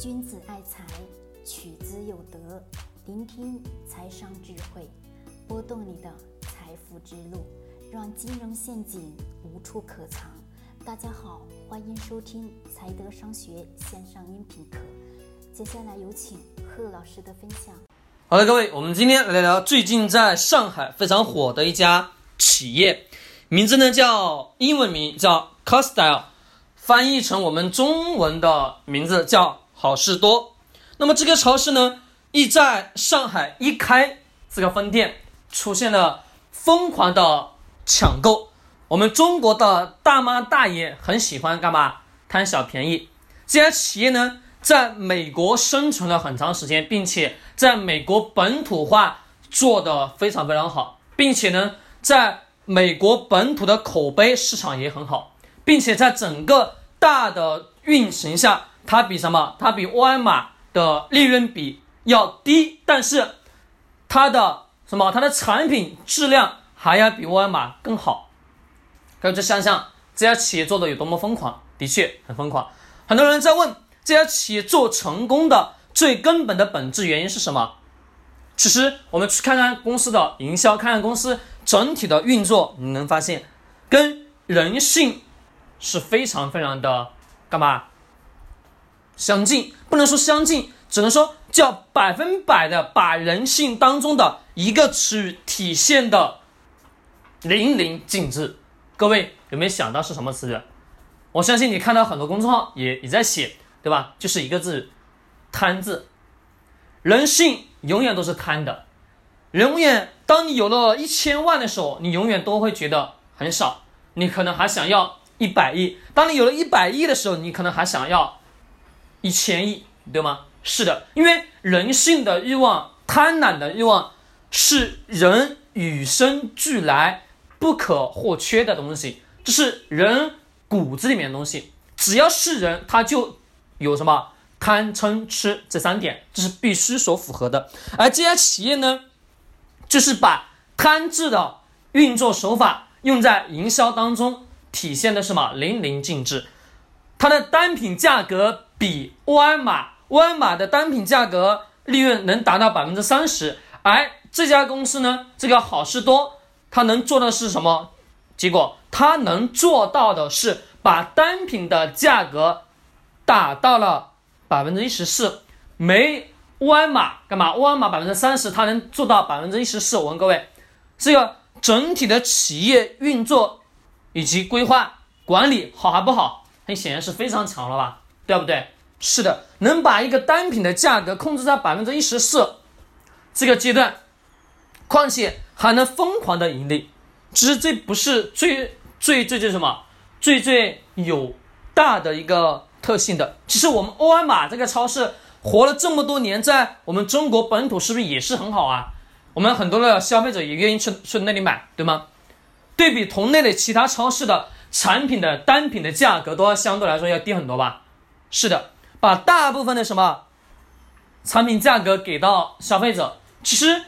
君子爱财，取之有德。聆听财商智慧，拨动你的财富之路，让金融陷阱无处可藏。大家好，欢迎收听财德商学线上音频课。接下来有请贺老师的分享。好的，各位，我们今天来聊聊最近在上海非常火的一家企业，名字呢叫英文名叫 Costyle，翻译成我们中文的名字叫好事多。那么这个超市呢，一在上海一开这个分店，出现了疯狂的抢购。我们中国的大妈大爷很喜欢干嘛？贪小便宜。这家企业呢？在美国生存了很长时间，并且在美国本土化做得非常非常好，并且呢，在美国本土的口碑市场也很好，并且在整个大的运行下，它比什么？它比沃尔玛的利润比要低，但是它的什么？它的产品质量还要比沃尔玛更好。各位，想想这家企业做的有多么疯狂，的确很疯狂。很多人在问。这家企业做成功的最根本的本质原因是什么？其实我们去看看公司的营销，看看公司整体的运作，你能发现跟人性是非常非常的干嘛相近？不能说相近，只能说叫百分百的把人性当中的一个词语体现的淋漓尽致。各位有没有想到是什么词语？我相信你看到很多公众号也也在写。对吧？就是一个字，贪字。人性永远都是贪的，永远。当你有了一千万的时候，你永远都会觉得很少，你可能还想要一百亿。当你有了一百亿的时候，你可能还想要一千亿，对吗？是的，因为人性的欲望、贪婪的欲望是人与生俱来不可或缺的东西，这是人骨子里面的东西。只要是人，他就。有什么贪嗔痴这三点，这是必须所符合的。而这家企业呢，就是把贪字的运作手法用在营销当中，体现的什么淋漓尽致。它的单品价格比沃尔玛，沃尔玛的单品价格利润能达到百分之三十，而这家公司呢，这个好事多，它能做的是什么？结果它能做到的是把单品的价格。打到了百分之一十四，没沃尔玛干嘛？沃尔玛百分之三十，它能做到百分之一十四。我问各位，这个整体的企业运作以及规划管理好还不好？很显然是非常强了吧，对不对？是的，能把一个单品的价格控制在百分之一十四这个阶段，况且还能疯狂的盈利，其实这不是最最最最什么最最有大的一个。特性的，其实我们沃尔玛这个超市活了这么多年，在我们中国本土是不是也是很好啊？我们很多的消费者也愿意去去那里买，对吗？对比同类的其他超市的产品的单品的价格，都要相对来说要低很多吧？是的，把大部分的什么产品价格给到消费者，其实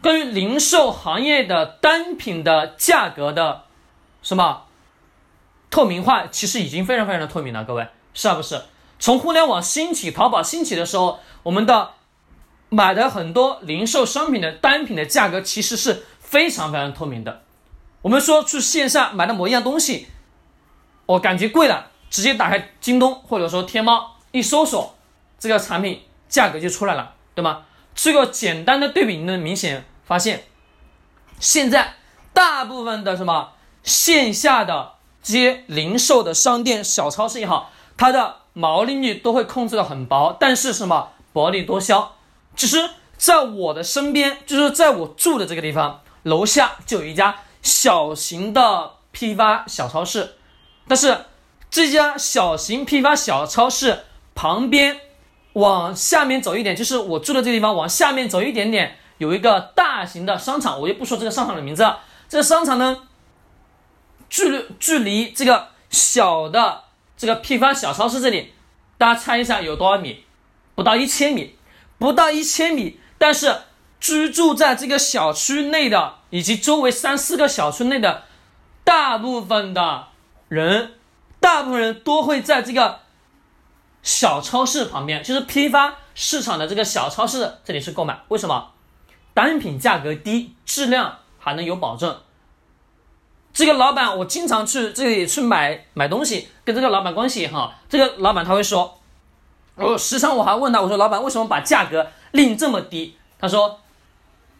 关于零售行业的单品的价格的什么透明化，其实已经非常非常的透明了，各位。是，不是？从互联网兴起、淘宝兴起的时候，我们的买的很多零售商品的单品的价格其实是非常非常透明的。我们说去线下买的某一样东西，我感觉贵了，直接打开京东或者说天猫一搜索，这个产品价格就出来了，对吗？这个简单的对比，你能明显发现，现在大部分的什么线下的这些零售的商店、小超市也好。它的毛利率都会控制的很薄，但是什么薄利多销？其实在我的身边，就是在我住的这个地方，楼下就有一家小型的批发小超市。但是这家小型批发小超市旁边，往下面走一点，就是我住的这个地方，往下面走一点点，有一个大型的商场。我就不说这个商场的名字了。这个商场呢，距离距离这个小的。这个批发小超市这里，大家猜一下有多少米？不到一千米，不到一千米。但是居住在这个小区内的，以及周围三四个小区内的大部分的人，大部分人都会在这个小超市旁边，就是批发市场的这个小超市这里去购买。为什么？单品价格低，质量还能有保证。这个老板，我经常去这里去买买东西，跟这个老板关系也好。这个老板他会说，我时常我还问他，我说老板为什么把价格定这么低？他说，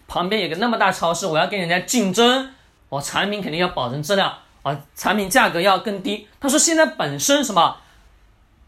旁边有个那么大超市，我要跟人家竞争，我产品肯定要保证质量啊，产品价格要更低。他说现在本身什么，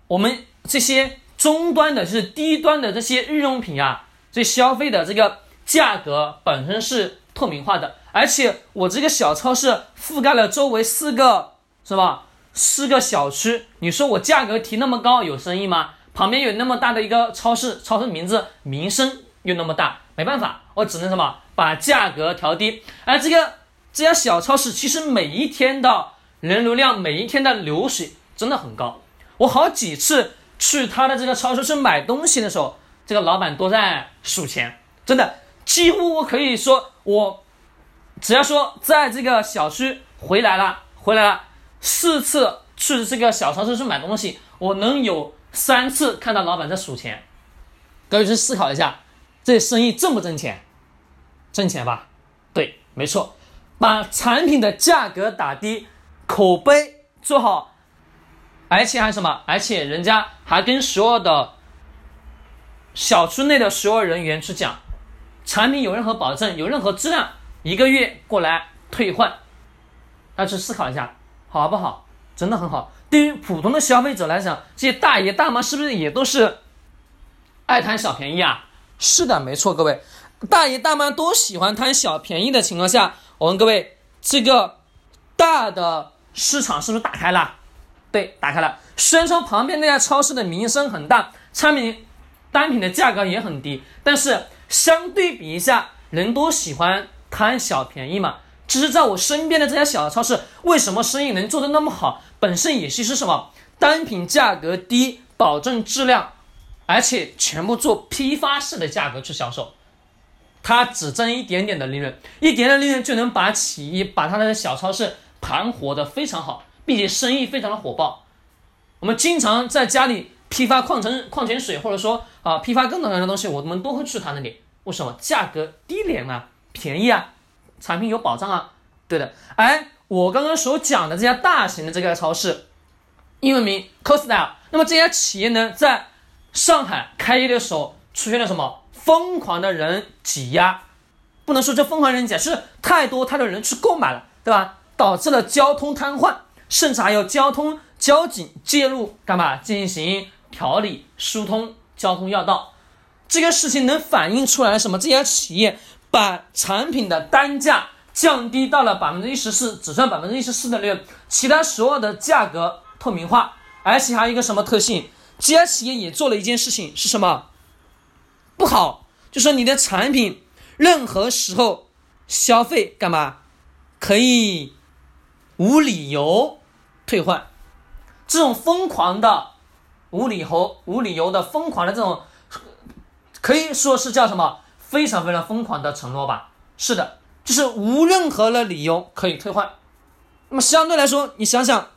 我们。这些终端的，就是低端的这些日用品啊，这消费的这个价格本身是透明化的，而且我这个小超市覆盖了周围四个，是吧？四个小区，你说我价格提那么高，有生意吗？旁边有那么大的一个超市，超市名字名声又那么大，没办法，我只能什么把价格调低。而这个这家小超市，其实每一天的人流量，每一天的流水真的很高，我好几次。去他的这个超市去买东西的时候，这个老板都在数钱，真的几乎我可以说，我只要说在这个小区回来了，回来了四次去这个小超市去买东西，我能有三次看到老板在数钱。各位去思考一下，这生意挣不挣钱？挣钱吧？对，没错，把产品的价格打低，口碑做好。而且还什么？而且人家还跟所有的小区内的所有人员去讲，产品有任何保证，有任何质量，一个月过来退换。大家去思考一下，好不好？真的很好。对于普通的消费者来讲，这些大爷大妈是不是也都是爱贪小便宜啊？是的，没错，各位大爷大妈都喜欢贪小便宜的情况下，我问各位，这个大的市场是不是打开了？对，打开了。虽然说旁边那家超市的名声很大，产品单品的价格也很低，但是相对比一下，人都喜欢贪小便宜嘛。只是在我身边的这家小超市，为什么生意能做得那么好？本身也是是什么？单品价格低，保证质量，而且全部做批发式的价格去销售，它只挣一点点的利润，一点点利润就能把企业把它的小超市盘活得非常好。并且生意非常的火爆，我们经常在家里批发矿泉矿泉水，或者说啊批发各种各样的东西，我们都会去他那里。为什么？价格低廉啊，便宜啊，产品有保障啊。对的，哎，我刚刚所讲的这家大型的这个超市，英文名 Costco。那么这家企业呢，在上海开业的时候出现了什么？疯狂的人挤压，不能说这疯狂人挤，是太多太多人去购买了，对吧？导致了交通瘫痪。甚至还有交通交警介入，干嘛进行调理疏通交通要道？这个事情能反映出来什么？这家企业把产品的单价降低到了百分之一十四，只赚百分之一十四的利润，其他所有的价格透明化，而且还有一个什么特性？这家企业也做了一件事情，是什么？不好，就说你的产品任何时候消费干嘛可以无理由。退换，这种疯狂的、无理由、无理由的疯狂的这种，可以说是叫什么？非常非常疯狂的承诺吧？是的，就是无任何的理由可以退换。那么相对来说，你想想，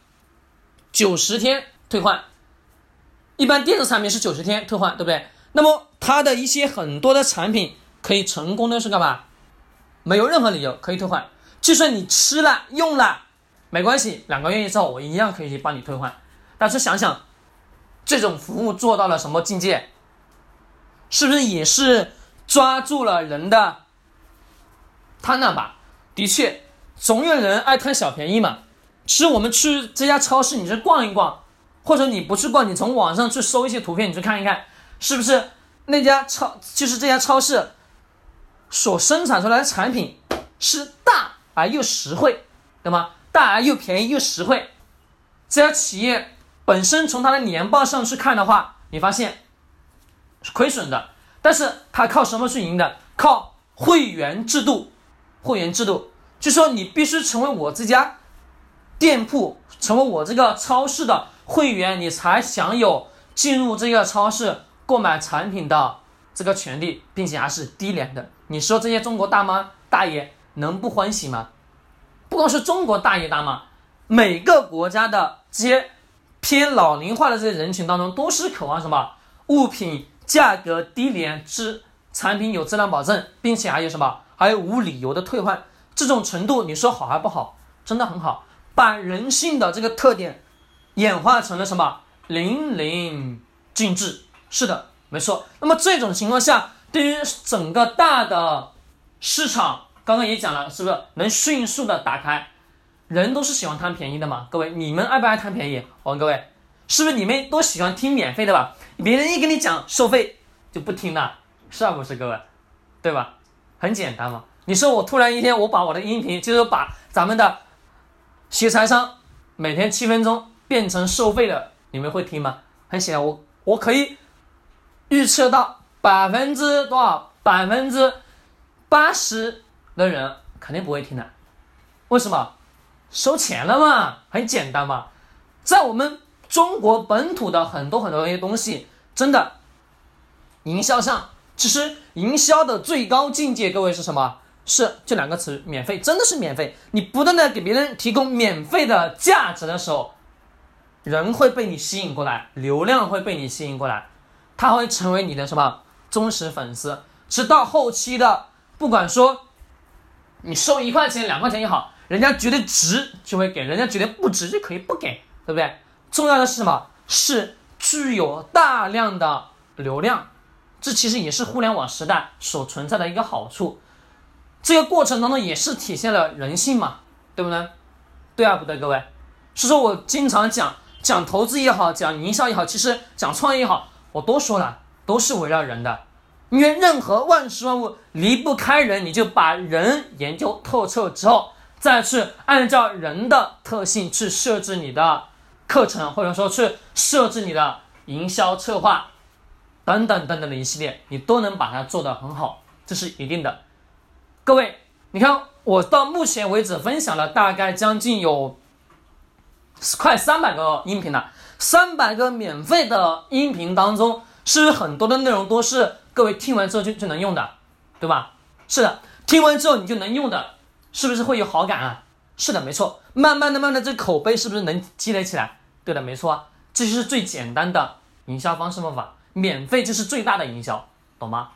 九十天退换，一般电子产品是九十天退换，对不对？那么它的一些很多的产品可以成功的是干嘛？没有任何理由可以退换，就算你吃了用了。没关系，两个月之后我一样可以帮你退换。但是想想，这种服务做到了什么境界？是不是也是抓住了人的贪婪吧？的确，总有人爱贪小便宜嘛。其实我们去这家超市，你去逛一逛，或者你不去逛，你从网上去搜一些图片，你去看一看，是不是那家超就是这家超市所生产出来的产品是大而又实惠，对吗？大而又便宜又实惠，这家企业本身从它的年报上去看的话，你发现是亏损的。但是它靠什么去赢的？靠会员制度。会员制度就说你必须成为我这家店铺，成为我这个超市的会员，你才享有进入这个超市购买产品的这个权利，并且还是低廉的。你说这些中国大妈大爷能不欢喜吗？不光是中国大爷大妈，每个国家的这些偏老龄化的这些人群当中，都是渴望什么物品价格低廉、质产品有质量保证，并且还有什么还有无理由的退换，这种程度你说好还不好？真的很好，把人性的这个特点演化成了什么淋漓尽致。是的，没错。那么这种情况下，对于整个大的市场，刚刚也讲了，是不是能迅速的打开？人都是喜欢贪便宜的嘛，各位，你们爱不爱贪便宜？我问各位，是不是你们都喜欢听免费的吧？别人一跟你讲收费就不听了，是啊不是各位？对吧？很简单嘛。你说我突然一天我把我的音频，就是把咱们的学财商每天七分钟变成收费的，你们会听吗？很显然，我我可以预测到百分之多少，百分之八十的人肯定不会听的。为什么？收钱了嘛，很简单嘛，在我们中国本土的很多很多一些东西，真的，营销上，其实营销的最高境界，各位是什么？是这两个词，免费，真的是免费。你不断的给别人提供免费的价值的时候，人会被你吸引过来，流量会被你吸引过来，他会成为你的什么忠实粉丝，直到后期的，不管说你收一块钱、两块钱也好。人家觉得值就会给，人家觉得不值就可以不给，对不对？重要的是什么？是具有大量的流量，这其实也是互联网时代所存在的一个好处。这个过程当中也是体现了人性嘛，对不对？对啊，不对，各位。所以说我经常讲讲投资也好，讲营销也好，其实讲创业也好，我都说了，都是围绕人的。因为任何万事万物离不开人，你就把人研究透彻之后。再去按照人的特性去设置你的课程，或者说去设置你的营销策划等等等等的一系列，你都能把它做得很好，这是一定的。各位，你看我到目前为止分享了大概将近有快三百个音频了，三百个免费的音频当中，是不是很多的内容都是各位听完之后就就能用的，对吧？是的，听完之后你就能用的。是不是会有好感啊？是的，没错。慢慢的、慢的，这口碑是不是能积累起来？对的，没错。这就是最简单的营销方式方法，免费就是最大的营销，懂吗？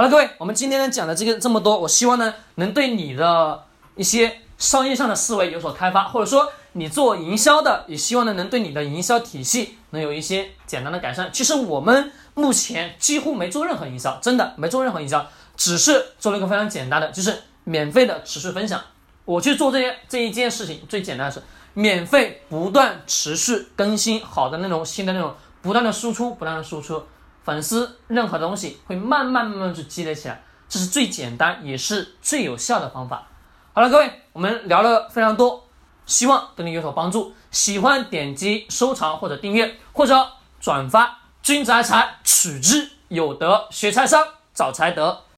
好了，各位，我们今天呢讲的这个这么多，我希望呢能对你的一些商业上的思维有所开发，或者说你做营销的，也希望呢能对你的营销体系能有一些简单的改善。其实我们目前几乎没做任何营销，真的没做任何营销，只是做了一个非常简单的，就是。免费的持续分享，我去做这些这一件事情最简单的是免费不断持续更新好的内容，新的内容不断的输出，不断的输出，粉丝任何东西会慢慢慢慢去积累起来，这是最简单也是最有效的方法。好了，各位，我们聊了非常多，希望对你有所帮助。喜欢点击收藏或者订阅或者转发，君子爱财，取之有德，学财商，找财德。